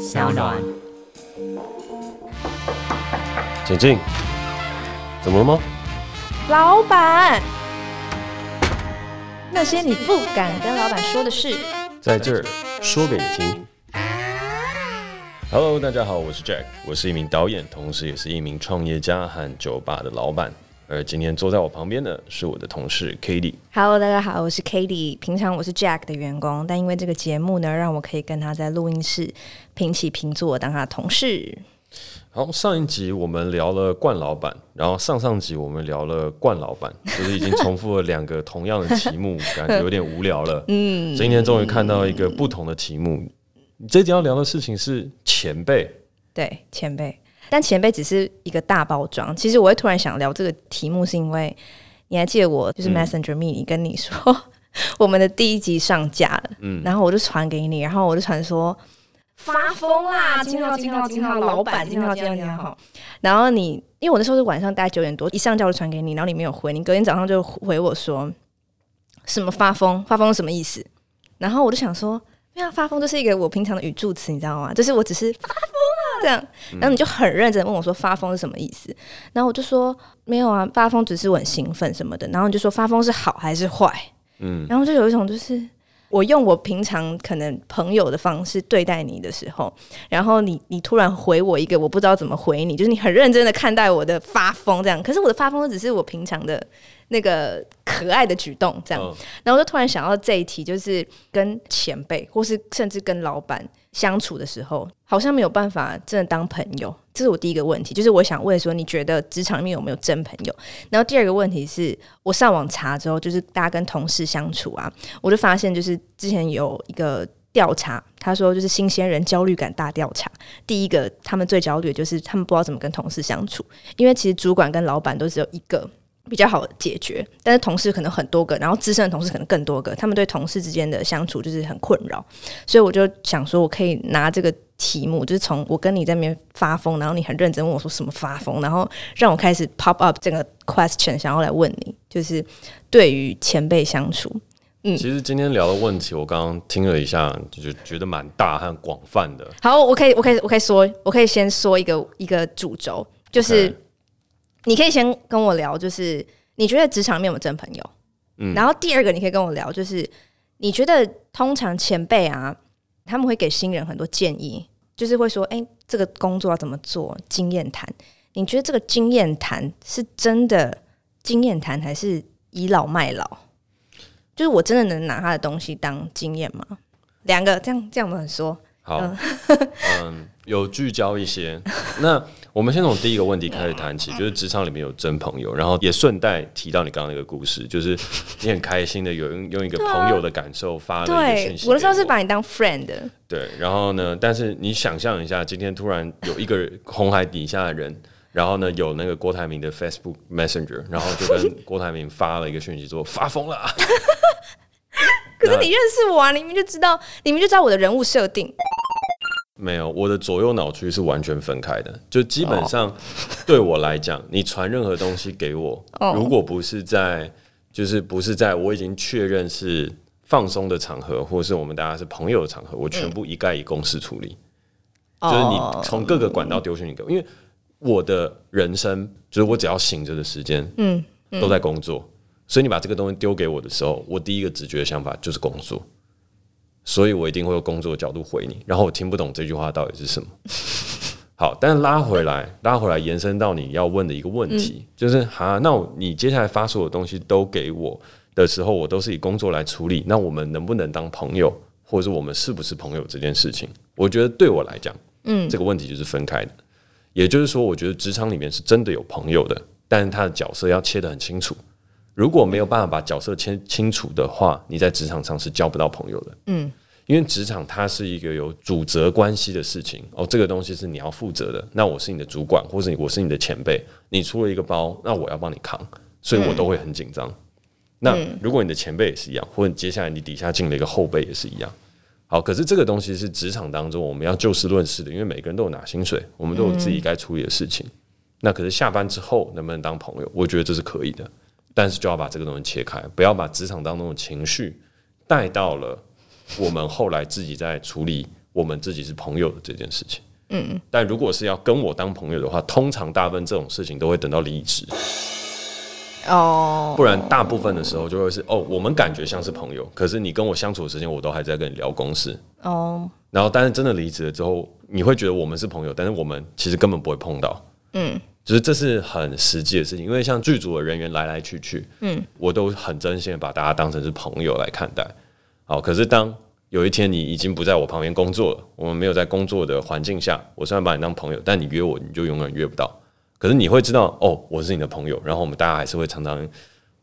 小暖，请进。怎么了吗？老板，那些你不敢跟老板说的事，在这儿说给你听。Hello，大家好，我是 Jack，我是一名导演，同时也是一名创业家和酒吧的老板。而今天坐在我旁边的是我的同事 Katie。Hello，大家好，我是 Katie。平常我是 Jack 的员工，但因为这个节目呢，让我可以跟他在录音室平起平坐，当他的同事。好，上一集我们聊了冠老板，然后上上集我们聊了冠老板，就是已经重复了两个同样的题目，感觉有点无聊了。嗯，今天终于看到一个不同的题目。你这集要聊的事情是前辈，对，前辈。但前辈只是一个大包装。其实我会突然想聊这个题目，是因为你还记得我就是 Messenger Me，你跟你说、嗯、我们的第一集上架了，嗯，然后我就传给你，然后我就传说发疯啦，惊到惊到惊到，老板惊到惊到惊到。然后你因为我那时候是晚上大概九点多一上架就传给你，然后你没有回，你隔天早上就回我说什么发疯，发疯是什么意思？然后我就想说，对啊，发疯就是一个我平常的语助词，你知道吗？就是我只是发疯。这样，然后你就很认真问我说：“发疯是什么意思？”然后我就说：“没有啊，发疯只是我很兴奋什么的。”然后你就说：“发疯是好还是坏？”嗯，然后就有一种就是我用我平常可能朋友的方式对待你的时候，然后你你突然回我一个我不知道怎么回你，就是你很认真的看待我的发疯这样，可是我的发疯只是我平常的。那个可爱的举动，这样，然后我就突然想到这一题，就是跟前辈或是甚至跟老板相处的时候，好像没有办法真的当朋友。这是我第一个问题，就是我想问说，你觉得职场里面有没有真朋友？然后第二个问题是我上网查之后，就是大家跟同事相处啊，我就发现就是之前有一个调查，他说就是新鲜人焦虑感大调查，第一个他们最焦虑的就是他们不知道怎么跟同事相处，因为其实主管跟老板都只有一个。比较好解决，但是同事可能很多个，然后资深的同事可能更多个，他们对同事之间的相处就是很困扰，所以我就想说，我可以拿这个题目，就是从我跟你在那边发疯，然后你很认真问我说什么发疯，然后让我开始 pop up 这个 question，想要来问你，就是对于前辈相处，嗯，其实今天聊的问题，我刚刚听了一下，就觉得蛮大和广泛的。好，我可以，我可以，我可以说，我可以先说一个一个主轴，就是。Okay. 你可以先跟我聊，就是你觉得职场里面有没有真朋友？嗯，然后第二个你可以跟我聊，就是你觉得通常前辈啊，他们会给新人很多建议，就是会说，哎，这个工作要怎么做？经验谈，你觉得这个经验谈是真的经验谈，还是倚老卖老？就是我真的能拿他的东西当经验吗？两个这样这样我们说。好，嗯，有聚焦一些。那我们先从第一个问题开始谈起，就是职场里面有真朋友，然后也顺带提到你刚刚那个故事，就是你很开心的有用用一个朋友的感受发了一个讯息。我的时候是把你当 friend 的。对，然后呢，但是你想象一下，今天突然有一个红海底下的人，然后呢有那个郭台铭的 Facebook Messenger，然后就跟郭台铭发了一个讯息说发疯了。可是你认识我啊，你明明就知道，你明明就知道我的人物设定。没有，我的左右脑区是完全分开的。就基本上 对我来讲，哦、你传任何东西给我，哦、如果不是在，就是不是在我已经确认是放松的场合，或是我们大家是朋友的场合，我全部一概以公事处理。嗯、就是你从各个管道丢讯息给我，因为我的人生就是我只要醒着的时间，嗯，都在工作，所以你把这个东西丢给我的时候，我第一个直觉的想法就是工作。所以我一定会用工作的角度回你，然后我听不懂这句话到底是什么。好，但是拉回来，拉回来延伸到你要问的一个问题，嗯、就是哈，那你接下来发所有东西都给我的时候，我都是以工作来处理，那我们能不能当朋友，或者是我们是不是朋友这件事情，我觉得对我来讲，嗯，这个问题就是分开的。也就是说，我觉得职场里面是真的有朋友的，但是他的角色要切得很清楚。如果没有办法把角色切清楚的话，你在职场上是交不到朋友的。嗯，因为职场它是一个有主责关系的事情哦，这个东西是你要负责的。那我是你的主管，或者我是你的前辈，你出了一个包，那我要帮你扛，所以我都会很紧张。嗯、那如果你的前辈也是一样，或者接下来你底下进了一个后辈也是一样。好，可是这个东西是职场当中我们要就事论事的，因为每个人都有拿薪水，我们都有自己该处理的事情。嗯、那可是下班之后能不能当朋友？我觉得这是可以的。但是就要把这个东西切开，不要把职场当中的情绪带到了我们后来自己在处理我们自己是朋友的这件事情。嗯，但如果是要跟我当朋友的话，通常大部分这种事情都会等到离职。哦，不然大部分的时候就会是哦，我们感觉像是朋友，可是你跟我相处的时间，我都还在跟你聊公事。哦，然后但是真的离职了之后，你会觉得我们是朋友，但是我们其实根本不会碰到。嗯，就是这是很实际的事情，因为像剧组的人员来来去去，嗯，我都很真心的把大家当成是朋友来看待。好，可是当有一天你已经不在我旁边工作了，我们没有在工作的环境下，我虽然把你当朋友，但你约我，你就永远约不到。可是你会知道，哦，我是你的朋友，然后我们大家还是会常常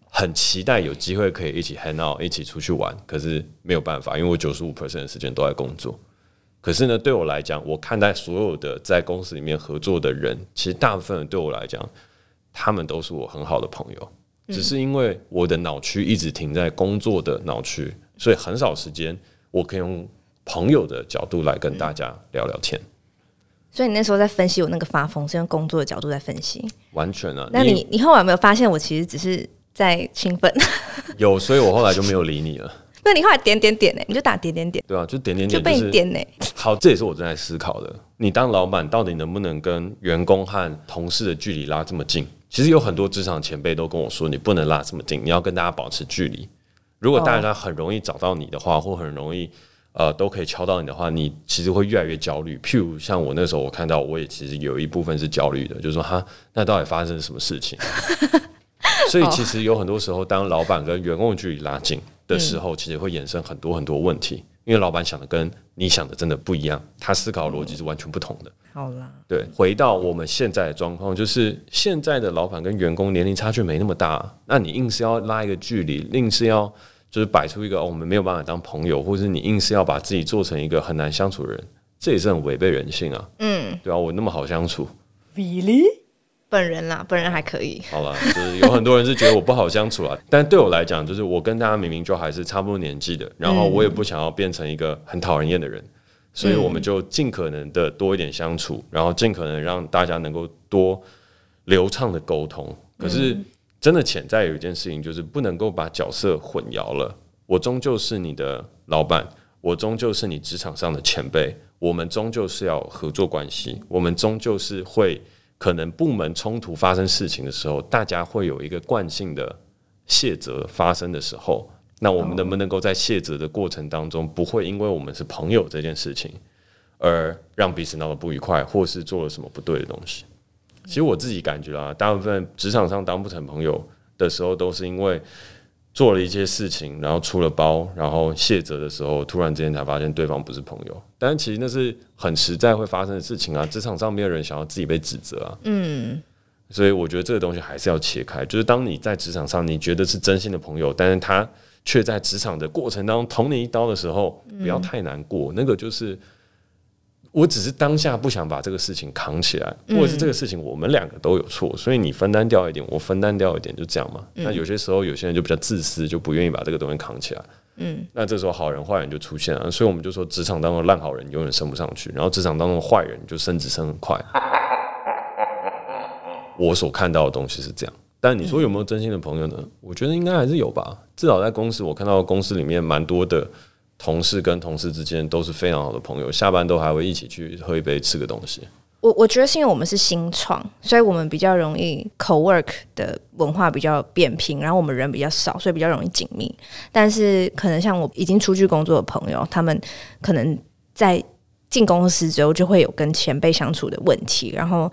很期待有机会可以一起 hang out，一起出去玩。可是没有办法，因为我九十五 percent 的时间都在工作。可是呢，对我来讲，我看待所有的在公司里面合作的人，其实大部分对我来讲，他们都是我很好的朋友。只是因为我的脑区一直停在工作的脑区，所以很少时间。我可以用朋友的角度来跟大家聊聊天，所以你那时候在分析我那个发疯，是用工作的角度在分析，完全啊。那你你后来有没有发现我其实只是在兴奋？有，所以我后来就没有理你了。那你后来点点点呢？你就打点点点，对啊，就点点点，就被你点呢。好，这也是我正在思考的。你当老板到底能不能跟员工和同事的距离拉这么近？其实有很多职场前辈都跟我说，你不能拉这么近，你要跟大家保持距离。如果大家很容易找到你的话，或很容易呃都可以敲到你的话，你其实会越来越焦虑。譬如像我那时候，我看到我也其实有一部分是焦虑的，就是说哈，那到底发生了什么事情？所以其实有很多时候，当老板跟员工的距离拉近的时候，其实会衍生很多很多问题，因为老板想的跟你想的真的不一样，他思考逻辑是完全不同的。好啦，对，回到我们现在的状况，就是现在的老板跟员工年龄差距没那么大，那你硬是要拉一个距离，硬是要就是摆出一个、哦、我们没有办法当朋友，或者是你硬是要把自己做成一个很难相处的人，这也是很违背人性啊。嗯，对啊，我那么好相处，Really？本人啦，本人还可以。好了，就是有很多人是觉得我不好相处啊，但对我来讲，就是我跟大家明明就还是差不多年纪的，然后我也不想要变成一个很讨人厌的人。所以我们就尽可能的多一点相处，然后尽可能让大家能够多流畅的沟通。可是真的潜在有一件事情，就是不能够把角色混淆了。我终究是你的老板，我终究是你职场上的前辈，我们终究是要合作关系，我们终究是会可能部门冲突发生事情的时候，大家会有一个惯性的卸责发生的时候。那我们能不能够在卸责的过程当中，不会因为我们是朋友这件事情，而让彼此闹得不愉快，或是做了什么不对的东西？其实我自己感觉啊，大部分职场上当不成朋友的时候，都是因为做了一些事情，然后出了包，然后卸责的时候，突然之间才发现对方不是朋友。但其实那是很实在会发生的事情啊，职场上没有人想要自己被指责啊。嗯。所以我觉得这个东西还是要切开，就是当你在职场上你觉得是真心的朋友，但是他。却在职场的过程当中捅你一刀的时候，不要太难过。嗯、那个就是，我只是当下不想把这个事情扛起来，嗯、或者是这个事情我们两个都有错，所以你分担掉一点，我分担掉一点，就这样嘛。嗯、那有些时候有些人就比较自私，就不愿意把这个东西扛起来。嗯，那这时候好人坏人就出现了，所以我们就说职场当中烂好人永远升不上去，然后职场当中坏人就升职升很快。我所看到的东西是这样。但你说有没有真心的朋友呢？嗯、我觉得应该还是有吧。至少在公司，我看到公司里面蛮多的同事跟同事之间都是非常好的朋友，下班都还会一起去喝一杯吃个东西。我我觉得是因为我们是新创，所以我们比较容易 co-work 的文化比较扁平，然后我们人比较少，所以比较容易紧密。但是可能像我已经出去工作的朋友，他们可能在进公司之后就会有跟前辈相处的问题，然后。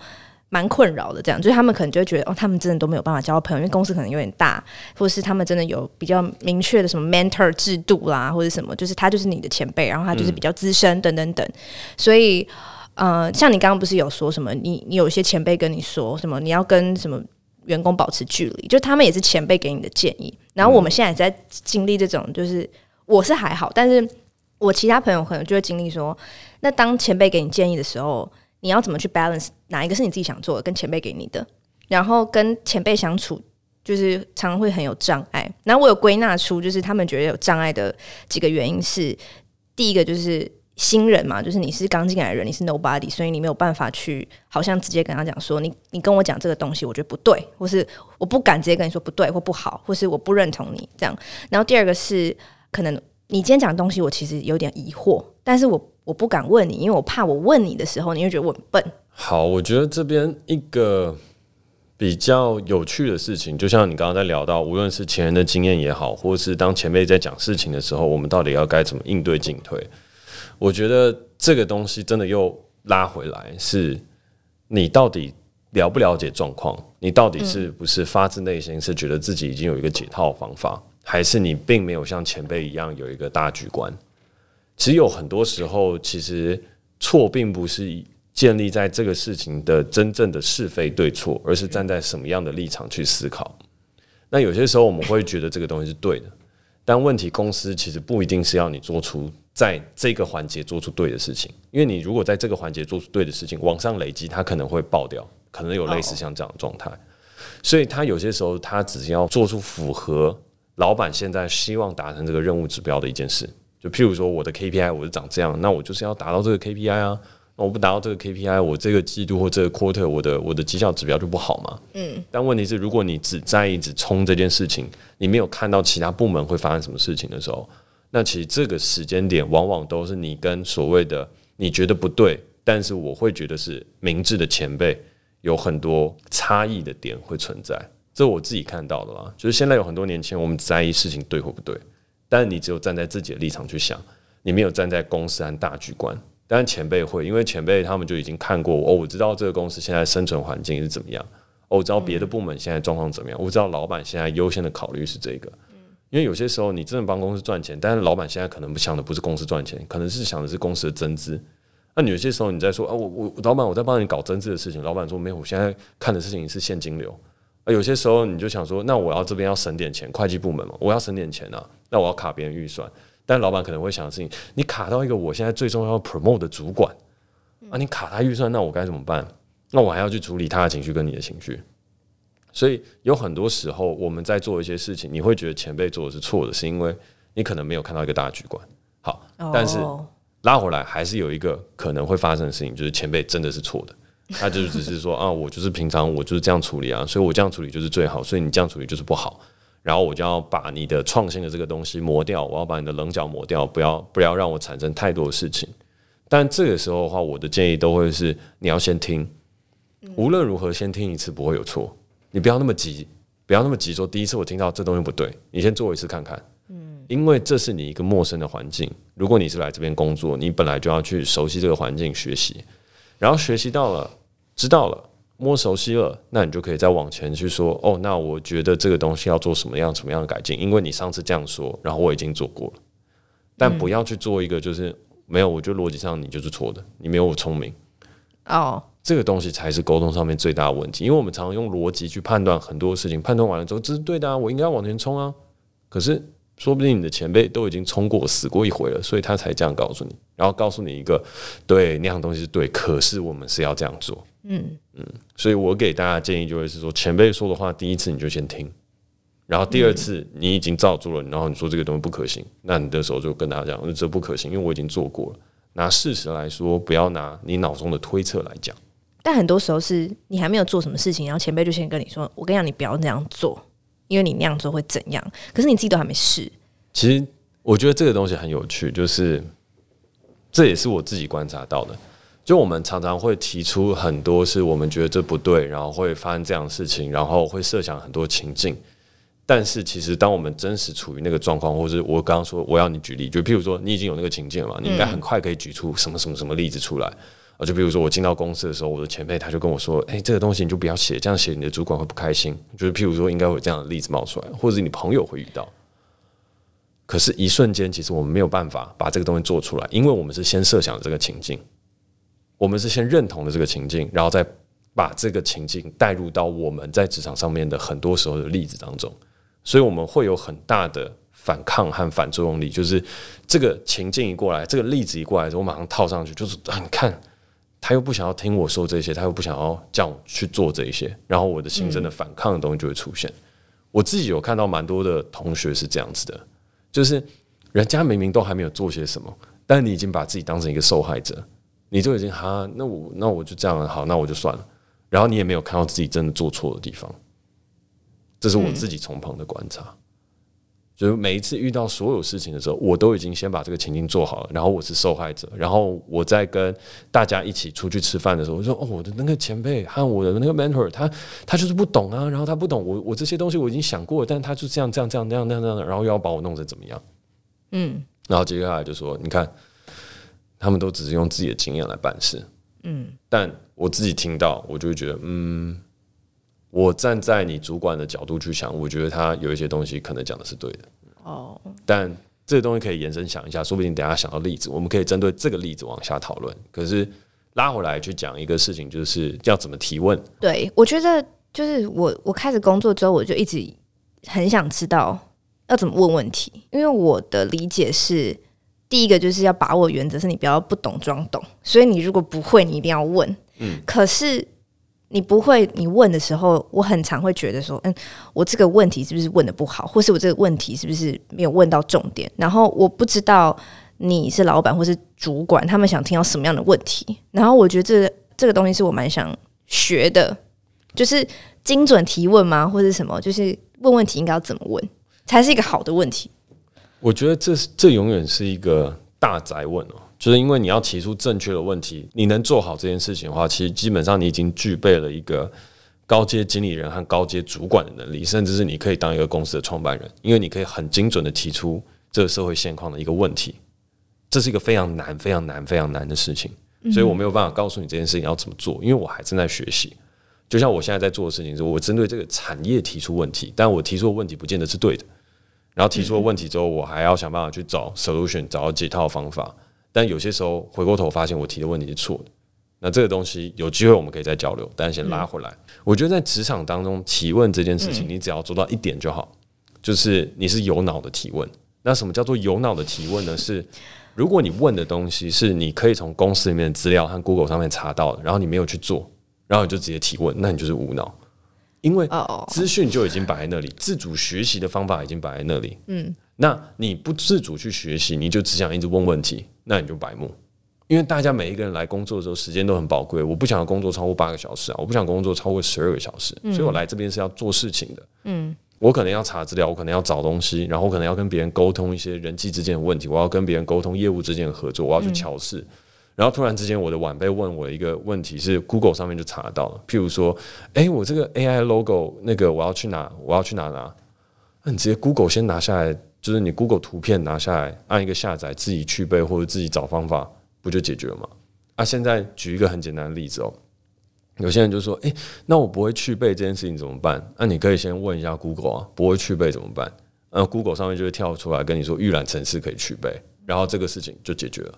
蛮困扰的，这样就是他们可能就会觉得哦，他们真的都没有办法交到朋友，因为公司可能有点大，或者是他们真的有比较明确的什么 mentor 制度啦，或者什么，就是他就是你的前辈，然后他就是比较资深等等等。所以，呃，像你刚刚不是有说什么，你你有一些前辈跟你说什么，你要跟什么员工保持距离，就他们也是前辈给你的建议。然后我们现在也在经历这种，就是我是还好，但是我其他朋友可能就会经历说，那当前辈给你建议的时候。你要怎么去 balance 哪一个是你自己想做的，跟前辈给你的，然后跟前辈相处，就是常常会很有障碍。然后我有归纳出，就是他们觉得有障碍的几个原因是：第一个就是新人嘛，就是你是刚进来的人，你是 nobody，所以你没有办法去好像直接跟他讲说，你你跟我讲这个东西，我觉得不对，或是我不敢直接跟你说不对或不好，或是我不认同你这样。然后第二个是可能你今天讲的东西，我其实有点疑惑，但是我。我不敢问你，因为我怕我问你的时候，你会觉得我很笨。好，我觉得这边一个比较有趣的事情，就像你刚刚在聊到，无论是前人的经验也好，或是当前辈在讲事情的时候，我们到底要该怎么应对进退？我觉得这个东西真的又拉回来，是你到底了不了解状况？你到底是不是发自内心是觉得自己已经有一个解套方法，还是你并没有像前辈一样有一个大局观？其实有很多时候，其实错并不是建立在这个事情的真正的是非对错，而是站在什么样的立场去思考。那有些时候我们会觉得这个东西是对的，但问题公司其实不一定是要你做出在这个环节做出对的事情，因为你如果在这个环节做出对的事情，往上累积，它可能会爆掉，可能有类似像这样的状态。所以他有些时候他只是要做出符合老板现在希望达成这个任务指标的一件事。就譬如说，我的 KPI 我是长这样，那我就是要达到这个 KPI 啊。那我不达到这个 KPI，我这个季度或这个 quarter，我的我的绩效指标就不好嘛。嗯。但问题是，如果你只在意只冲这件事情，你没有看到其他部门会发生什么事情的时候，那其实这个时间点往往都是你跟所谓的你觉得不对，但是我会觉得是明智的前辈有很多差异的点会存在。这我自己看到的啦。就是现在有很多年轻人，我们在意事情对或不对，但是你只有站在自己的立场去想，你没有站在公司和大局观。当然前辈会，因为前辈他们就已经看过哦，我知道这个公司现在生存环境是怎么样，哦，我知道别的部门现在状况怎么样，我知道老板现在优先的考虑是这个。因为有些时候你真的帮公司赚钱，但是老板现在可能不想的不是公司赚钱，可能是想的是公司的增资。那你有些时候你在说啊，我我老板我在帮你搞增资的事情，老板说没有，我现在看的事情是现金流。啊，有些时候你就想说，那我要这边要省点钱，会计部门嘛，我要省点钱啊，那我要卡别人预算。但老板可能会想的事情，你卡到一个我现在最重要 promote 的主管啊，你卡他预算，那我该怎么办？那我还要去处理他的情绪跟你的情绪。所以有很多时候我们在做一些事情，你会觉得前辈做的是错的，是因为你可能没有看到一个大局观。好，但是拉回来还是有一个可能会发生的事情，就是前辈真的是错的，他就只是说啊，我就是平常我就是这样处理啊，所以我这样处理就是最好，所以你这样处理就是不好。然后我就要把你的创新的这个东西磨掉，我要把你的棱角磨掉，不要不要让我产生太多的事情。但这个时候的话，我的建议都会是你要先听，无论如何先听一次不会有错。你不要那么急，不要那么急说第一次我听到这东西不对，你先做一次看看。嗯，因为这是你一个陌生的环境。如果你是来这边工作，你本来就要去熟悉这个环境学习，然后学习到了，知道了。摸熟悉了，那你就可以再往前去说哦。那我觉得这个东西要做什么样、什么样的改进？因为你上次这样说，然后我已经做过了。但不要去做一个就是、嗯、没有，我觉得逻辑上你就是错的，你没有我聪明哦。这个东西才是沟通上面最大的问题，因为我们常常用逻辑去判断很多事情，判断完了之后这是对的啊，我应该往前冲啊。可是说不定你的前辈都已经冲过、死过一回了，所以他才这样告诉你，然后告诉你一个对那样东西是对，可是我们是要这样做。嗯嗯，所以我给大家建议就会是说，前辈说的话，第一次你就先听，然后第二次你已经照做了，然后你说这个东西不可行，那你的时候就跟大家讲，这不可行，因为我已经做过了。拿事实来说，不要拿你脑中的推测来讲。但很多时候是你还没有做什么事情，然后前辈就先跟你说：“我跟你讲，你不要那样做，因为你那样做会怎样。”可是你自己都还没试。其实我觉得这个东西很有趣，就是这也是我自己观察到的。就我们常常会提出很多是我们觉得这不对，然后会发生这样的事情，然后会设想很多情境。但是其实当我们真实处于那个状况，或者我刚刚说我要你举例，就譬如说你已经有那个情境了，你应该很快可以举出什么什么什么例子出来啊。就比如说我进到公司的时候，我的前辈他就跟我说：“诶，这个东西你就不要写，这样写你的主管会不开心。”就是譬如说应该会有这样的例子冒出来，或者是你朋友会遇到。可是，一瞬间其实我们没有办法把这个东西做出来，因为我们是先设想这个情境。我们是先认同了这个情境，然后再把这个情境带入到我们在职场上面的很多时候的例子当中，所以我们会有很大的反抗和反作用力。就是这个情境一过来，这个例子一过来，我马上套上去，就是啊，你看他又不想要听我说这些，他又不想要叫我去做这些，然后我的心生的反抗的东西就会出现。我自己有看到蛮多的同学是这样子的，就是人家明明都还没有做些什么，但你已经把自己当成一个受害者。你就已经哈，那我那我就这样好，那我就算了。然后你也没有看到自己真的做错的地方，这是我自己从旁的观察。就是每一次遇到所有事情的时候，我都已经先把这个情境做好了，然后我是受害者，然后我在跟大家一起出去吃饭的时候，我说哦，我的那个前辈和我的那个 mentor，他他就是不懂啊，然后他不懂我我这些东西我已经想过了，但他就这样这样这样这样这样这样，然后又要把我弄成怎么样？嗯，然后接下来就说，你看，他们都只是用自己的经验来办事，嗯，但我自己听到，我就会觉得，嗯。我站在你主管的角度去想，我觉得他有一些东西可能讲的是对的。哦，但这个东西可以延伸想一下，说不定等下想到例子，我们可以针对这个例子往下讨论。可是拉回来去讲一个事情，就是要怎么提问。对，我觉得就是我我开始工作之后，我就一直很想知道要怎么问问题，因为我的理解是，第一个就是要把握原则，是你不要不懂装懂，所以你如果不会，你一定要问。嗯，可是。你不会，你问的时候，我很常会觉得说，嗯，我这个问题是不是问的不好，或是我这个问题是不是没有问到重点？然后我不知道你是老板或是主管，他们想听到什么样的问题。然后我觉得这这个东西是我蛮想学的，就是精准提问吗，或者什么？就是问问题应该要怎么问才是一个好的问题？我觉得这这永远是一个大宅问哦。就是因为你要提出正确的问题，你能做好这件事情的话，其实基本上你已经具备了一个高阶经理人和高阶主管的能力，甚至是你可以当一个公司的创办人，因为你可以很精准的提出这个社会现况的一个问题。这是一个非常难、非常难、非常难的事情，所以我没有办法告诉你这件事情要怎么做，因为我还正在学习。就像我现在在做的事情是，我针对这个产业提出问题，但我提出的问题不见得是对的。然后提出了问题之后，我还要想办法去找 solution，找到解套方法。但有些时候回过头发现我提的问题是错的，那这个东西有机会我们可以再交流，但先拉回来。嗯、我觉得在职场当中提问这件事情，你只要做到一点就好，就是你是有脑的提问。那什么叫做有脑的提问呢？是如果你问的东西是你可以从公司里面的资料和 Google 上面查到的，然后你没有去做，然后你就直接提问，那你就是无脑，因为资讯就已经摆在那里，自主学习的方法已经摆在那里。嗯，那你不自主去学习，你就只想一直问问题。那你就白目，因为大家每一个人来工作的时候时间都很宝贵，我不想要工作超过八个小时啊，我不想工作超过十二个小时，所以我来这边是要做事情的。嗯，我可能要查资料，我可能要找东西，然后我可能要跟别人沟通一些人际之间的问题，我要跟别人沟通业务之间的合作，我要去乔事。然后突然之间，我的晚辈问我一个问题，是 Google 上面就查到了，譬如说，诶，我这个 AI logo 那个我要去哪？我要去哪拿？那你直接 Google 先拿下来。就是你 Google 图片拿下来，按一个下载，自己去背或者自己找方法，不就解决了吗？啊，现在举一个很简单的例子哦，有些人就说：“诶，那我不会去背这件事情怎么办？”那你可以先问一下 Google 啊，不会去背怎么办？那 Google 上面就会跳出来跟你说预览程式可以去背，然后这个事情就解决了。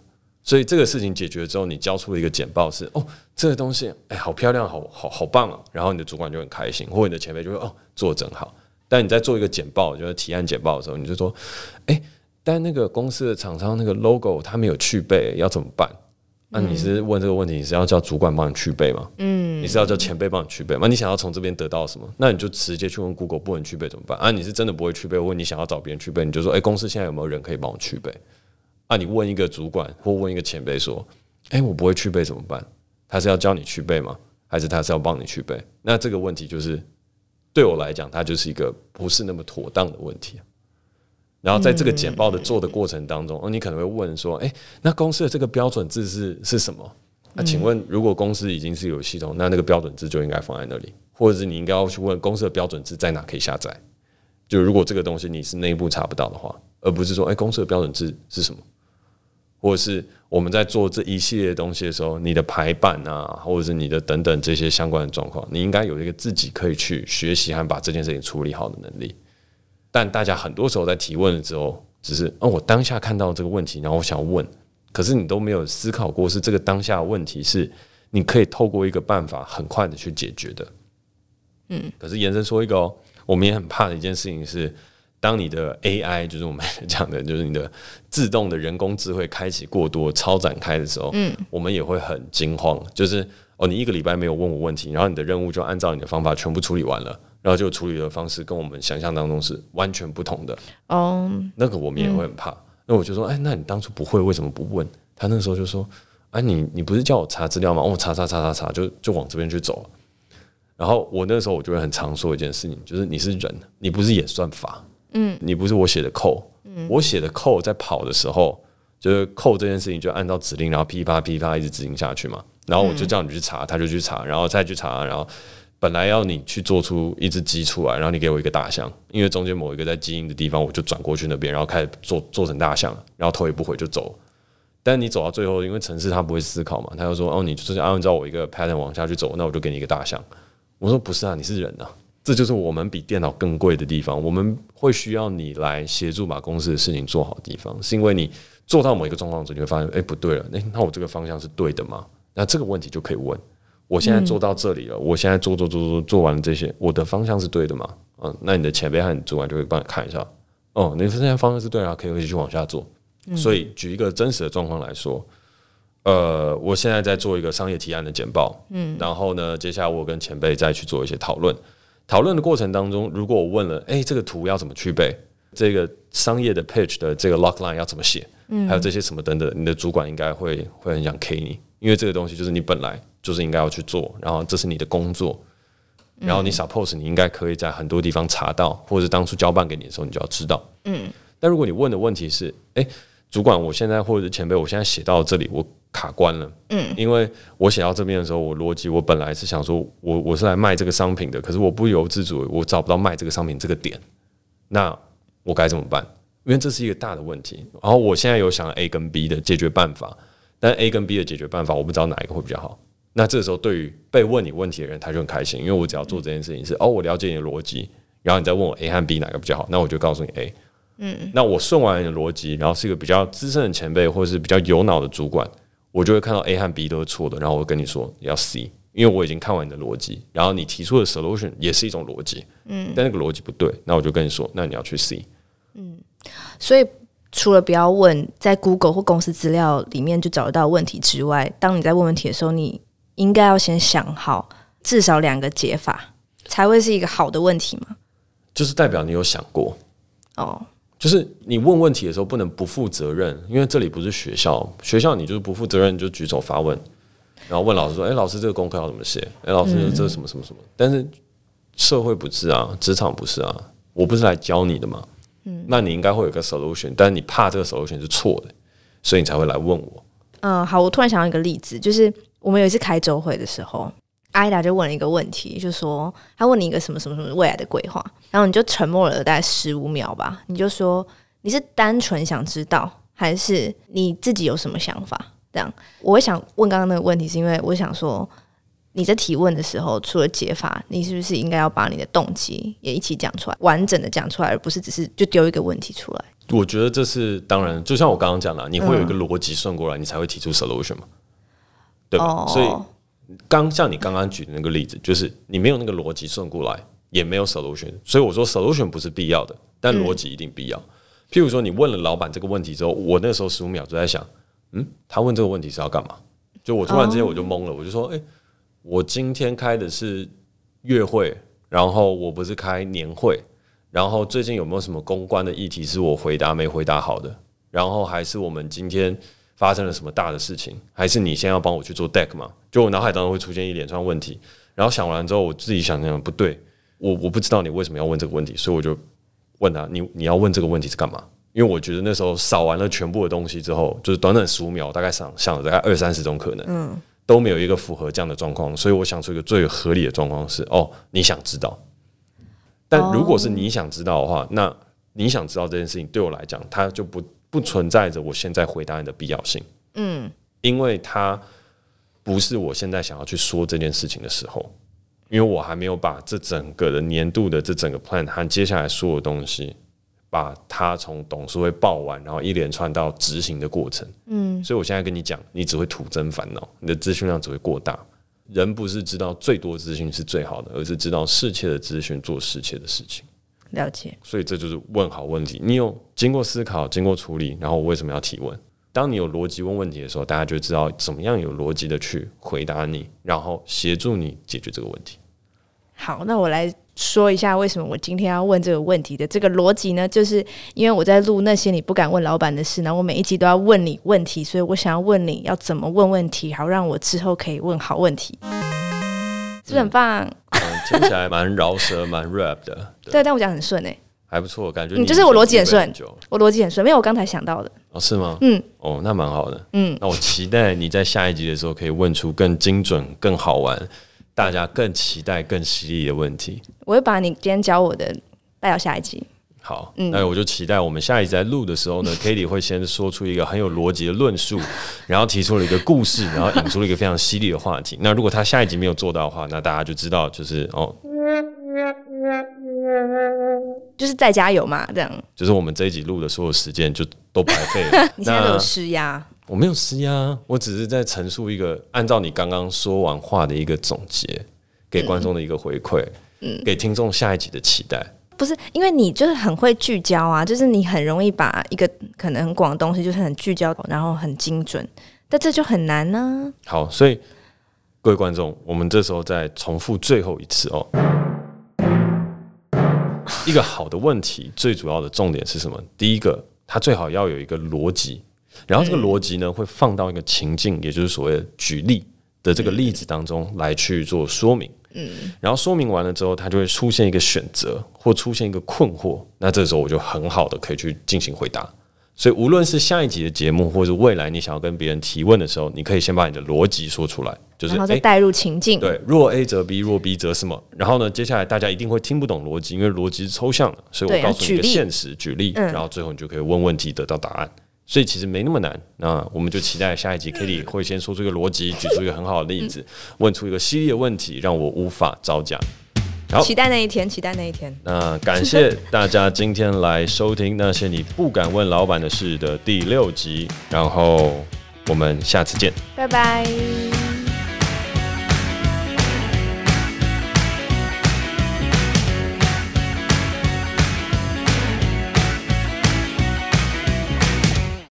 所以这个事情解决了之后，你交出了一个简报是：哦，这个东西哎，好漂亮，好好好棒啊！然后你的主管就很开心，或者你的前辈就会哦，做得真好。但你在做一个简报，就是提案简报的时候，你就说：“哎、欸，但那个公司的厂商那个 logo 他没有去背，要怎么办？”那、啊、你是问这个问题，你是要叫主管帮你去背吗？嗯，你是要叫前辈帮你去背吗？你想要从这边得到什么？那你就直接去问 Google 不能去背怎么办？啊，你是真的不会去背，问你想要找别人去背，你就说：“哎、欸，公司现在有没有人可以帮我去背？”啊，你问一个主管或问一个前辈说：“哎、我不会去背怎么办？”他是要教你去背吗？还是他是要帮你去背？那这个问题就是。对我来讲，它就是一个不是那么妥当的问题。然后在这个简报的做的过程当中，哦，你可能会问说：“哎，那公司的这个标准字是是什么？”那请问，如果公司已经是有系统，那那个标准字就应该放在那里，或者是你应该要去问公司的标准字在哪可以下载？就如果这个东西你是内部查不到的话，而不是说：“哎，公司的标准字是什么？”或者是我们在做这一系列东西的时候，你的排版啊，或者是你的等等这些相关的状况，你应该有一个自己可以去学习和把这件事情处理好的能力。但大家很多时候在提问的时候，只是哦，我当下看到这个问题，然后我想问，可是你都没有思考过，是这个当下的问题是你可以透过一个办法很快的去解决的。嗯，可是延伸说一个哦，我们也很怕的一件事情是。当你的 AI 就是我们 讲的，就是你的自动的人工智慧开启过多、超展开的时候，嗯，我们也会很惊慌。就是哦，你一个礼拜没有问我问题，然后你的任务就按照你的方法全部处理完了，然后就处理的方式跟我们想象当中是完全不同的。哦，那个我们也会很怕。那我就说，哎，那你当初不会为什么不问？他那时候就说，哎，你你不是叫我查资料吗？我查查查查查，就就往这边去走。然后我那时候我就会很常说一件事情，就是你是人，你不是演算法。嗯，你不是我写的 code，嗯，我写的 code 在跑的时候，就是 code 这件事情就按照指令，然后噼啪噼啪一直执行下去嘛。然后我就叫你去查，他就去查，然后再去查，然后本来要你去做出一只鸡出来，然后你给我一个大象，因为中间某一个在基因的地方，我就转过去那边，然后开始做做成大象，然后头也不回就走。但你走到最后，因为城市它不会思考嘛，他就说：“哦，你就是按照我一个 pattern 往下去走，那我就给你一个大象。”我说：“不是啊，你是人啊，这就是我们比电脑更贵的地方。我们会需要你来协助把公司的事情做好的地方，是因为你做到某一个状况之后，你会发现，哎，不对了，哎，那我这个方向是对的吗？那这个问题就可以问。我现在做到这里了，我现在做做做做做完了这些，我的方向是对的吗？嗯，那你的前辈和你主管就会帮你看一下。哦，你现在方向是对啊，可以继续往下做。”所以，举一个真实的状况来说，呃，我现在在做一个商业提案的简报，嗯，然后呢，接下来我跟前辈再去做一些讨论。讨论的过程当中，如果我问了，哎，这个图要怎么去背？这个商业的 pitch 的这个 log line 要怎么写？嗯，还有这些什么等等，你的主管应该会会很想 K 你，因为这个东西就是你本来就是应该要去做，然后这是你的工作，然后你 suppose 你应该可以在很多地方查到，或者是当初交办给你的时候，你就要知道，嗯。但如果你问的问题是，哎。主管，我现在或者前辈，我现在写到这里，我卡关了。嗯，因为我写到这边的时候，我逻辑我本来是想说我，我我是来卖这个商品的，可是我不由自主，我找不到卖这个商品这个点，那我该怎么办？因为这是一个大的问题。然后我现在有想 A 跟 B 的解决办法，但 A 跟 B 的解决办法，我不知道哪一个会比较好。那这个时候，对于被问你问题的人，他就很开心，因为我只要做这件事情是哦，我了解你的逻辑，然后你再问我 A 和 B 哪个比较好，那我就告诉你 A。嗯，那我顺完你的逻辑，然后是一个比较资深的前辈，或者是比较有脑的主管，我就会看到 A 和 B 都是错的，然后我会跟你说要 C，因为我已经看完你的逻辑，然后你提出的 solution 也是一种逻辑，嗯，但那个逻辑不对，那我就跟你说，那你要去 C。嗯，所以除了不要问在 Google 或公司资料里面就找得到问题之外，当你在问问题的时候，你应该要先想好至少两个解法，才会是一个好的问题嘛？就是代表你有想过哦。就是你问问题的时候不能不负责任，因为这里不是学校，学校你就是不负责任就举手发问，然后问老师说：“哎，老师这个功课要怎么写？”哎，老师这什么什么什么？但是社会不是啊，职场不是啊，我不是来教你的嘛。嗯，那你应该会有个 solution，但是你怕这个 solution 是错的，所以你才会来问我。嗯，好，我突然想到一个例子，就是我们有一次开周会的时候。艾达就问了一个问题，就说他问你一个什么什么什么未来的规划，然后你就沉默了大概十五秒吧，你就说你是单纯想知道，还是你自己有什么想法？这样，我会想问刚刚那个问题，是因为我想说你在提问的时候，除了解法，你是不是应该要把你的动机也一起讲出来，完整的讲出来，而不是只是就丢一个问题出来？我觉得这是当然，就像我刚刚讲的，你会有一个逻辑顺过来，你才会提出 solution 嘛，对吧？哦，所以。刚像你刚刚举的那个例子，就是你没有那个逻辑顺过来，也没有 solution，所以我说 solution 不是必要的，但逻辑一定必要。譬如说，你问了老板这个问题之后，我那时候十五秒就在想，嗯，他问这个问题是要干嘛？就我突然之间我就懵了，我就说，诶，我今天开的是月会，然后我不是开年会，然后最近有没有什么公关的议题是我回答没回答好的？然后还是我们今天。发生了什么大的事情？还是你先要帮我去做 deck 嘛？就我脑海当中会出现一连串问题，然后想完之后，我自己想想不对，我我不知道你为什么要问这个问题，所以我就问他：你你要问这个问题是干嘛？因为我觉得那时候扫完了全部的东西之后，就是短短十五秒，大概想想了大概二三十种可能，嗯，都没有一个符合这样的状况，所以我想出一个最合理的状况是：哦，你想知道。但如果是你想知道的话，那你想知道这件事情对我来讲，它就不。不存在着我现在回答你的必要性，嗯，因为它不是我现在想要去说这件事情的时候，因为我还没有把这整个的年度的这整个 plan 和接下来所有东西，把它从董事会报完，然后一连串到执行的过程，嗯，所以我现在跟你讲，你只会徒增烦恼，你的资讯量只会过大。人不是知道最多资讯是最好的，而是知道适切的资讯做适切的事情。了解，所以这就是问好问题。你有经过思考、经过处理，然后我为什么要提问？当你有逻辑问问题的时候，大家就知道怎么样有逻辑的去回答你，然后协助你解决这个问题。好，那我来说一下为什么我今天要问这个问题的这个逻辑呢？就是因为我在录那些你不敢问老板的事，然后我每一集都要问你问题，所以我想要问你要怎么问问题，好让我之后可以问好问题，是不是很棒？听起来蛮饶舌，蛮 rap 的。对，但我讲很顺诶。还不错，感觉你就是我逻辑很顺，我逻辑很顺，没有我刚才想到的哦，是吗？嗯，哦，那蛮好的，嗯，那我期待你在下一集的时候可以问出更精准、更好玩、大家更期待、更犀利的问题。我会把你今天教我的带到下一集。好，那我就期待我们下一集在录的时候呢，Cady 会先说出一个很有逻辑的论述，然后提出了一个故事，然后引出了一个非常犀利的话题。那如果他下一集没有做到的话，那大家就知道就是哦，就是再加油嘛，这样。就是我们这一集录的所有时间就都白费了。你现在有施压？我没有施压，我只是在陈述一个按照你刚刚说完话的一个总结，给观众的一个回馈，嗯，给听众下一集的期待。不是，因为你就是很会聚焦啊，就是你很容易把一个可能很广的东西，就是很聚焦，然后很精准，但这就很难呢、好，所以各位观众，我们这时候再重复最后一次哦。一个好的问题，最主要的重点是什么？第一个，它最好要有一个逻辑，然后这个逻辑呢，会放到一个情境，也就是所谓的举例的这个例子当中来去做说明。然后说明完了之后，他就会出现一个选择，或出现一个困惑。那这时候我就很好的可以去进行回答。所以无论是下一集的节目，或是未来你想要跟别人提问的时候，你可以先把你的逻辑说出来，就是然后再带入情境。对，若 A 则 B，若 B 则什么？然后呢，接下来大家一定会听不懂逻辑，因为逻辑是抽象的。所以我告诉你一个现实举例，然后最后你就可以问问题，得到答案。所以其实没那么难，那我们就期待下一集 Kitty 会先说出一个逻辑，举出一个很好的例子，问出一个犀利的问题，让我无法招架。好，期待那一天，期待那一天。那感谢大家今天来收听那些你不敢问老板的事的第六集，然后我们下次见，拜拜。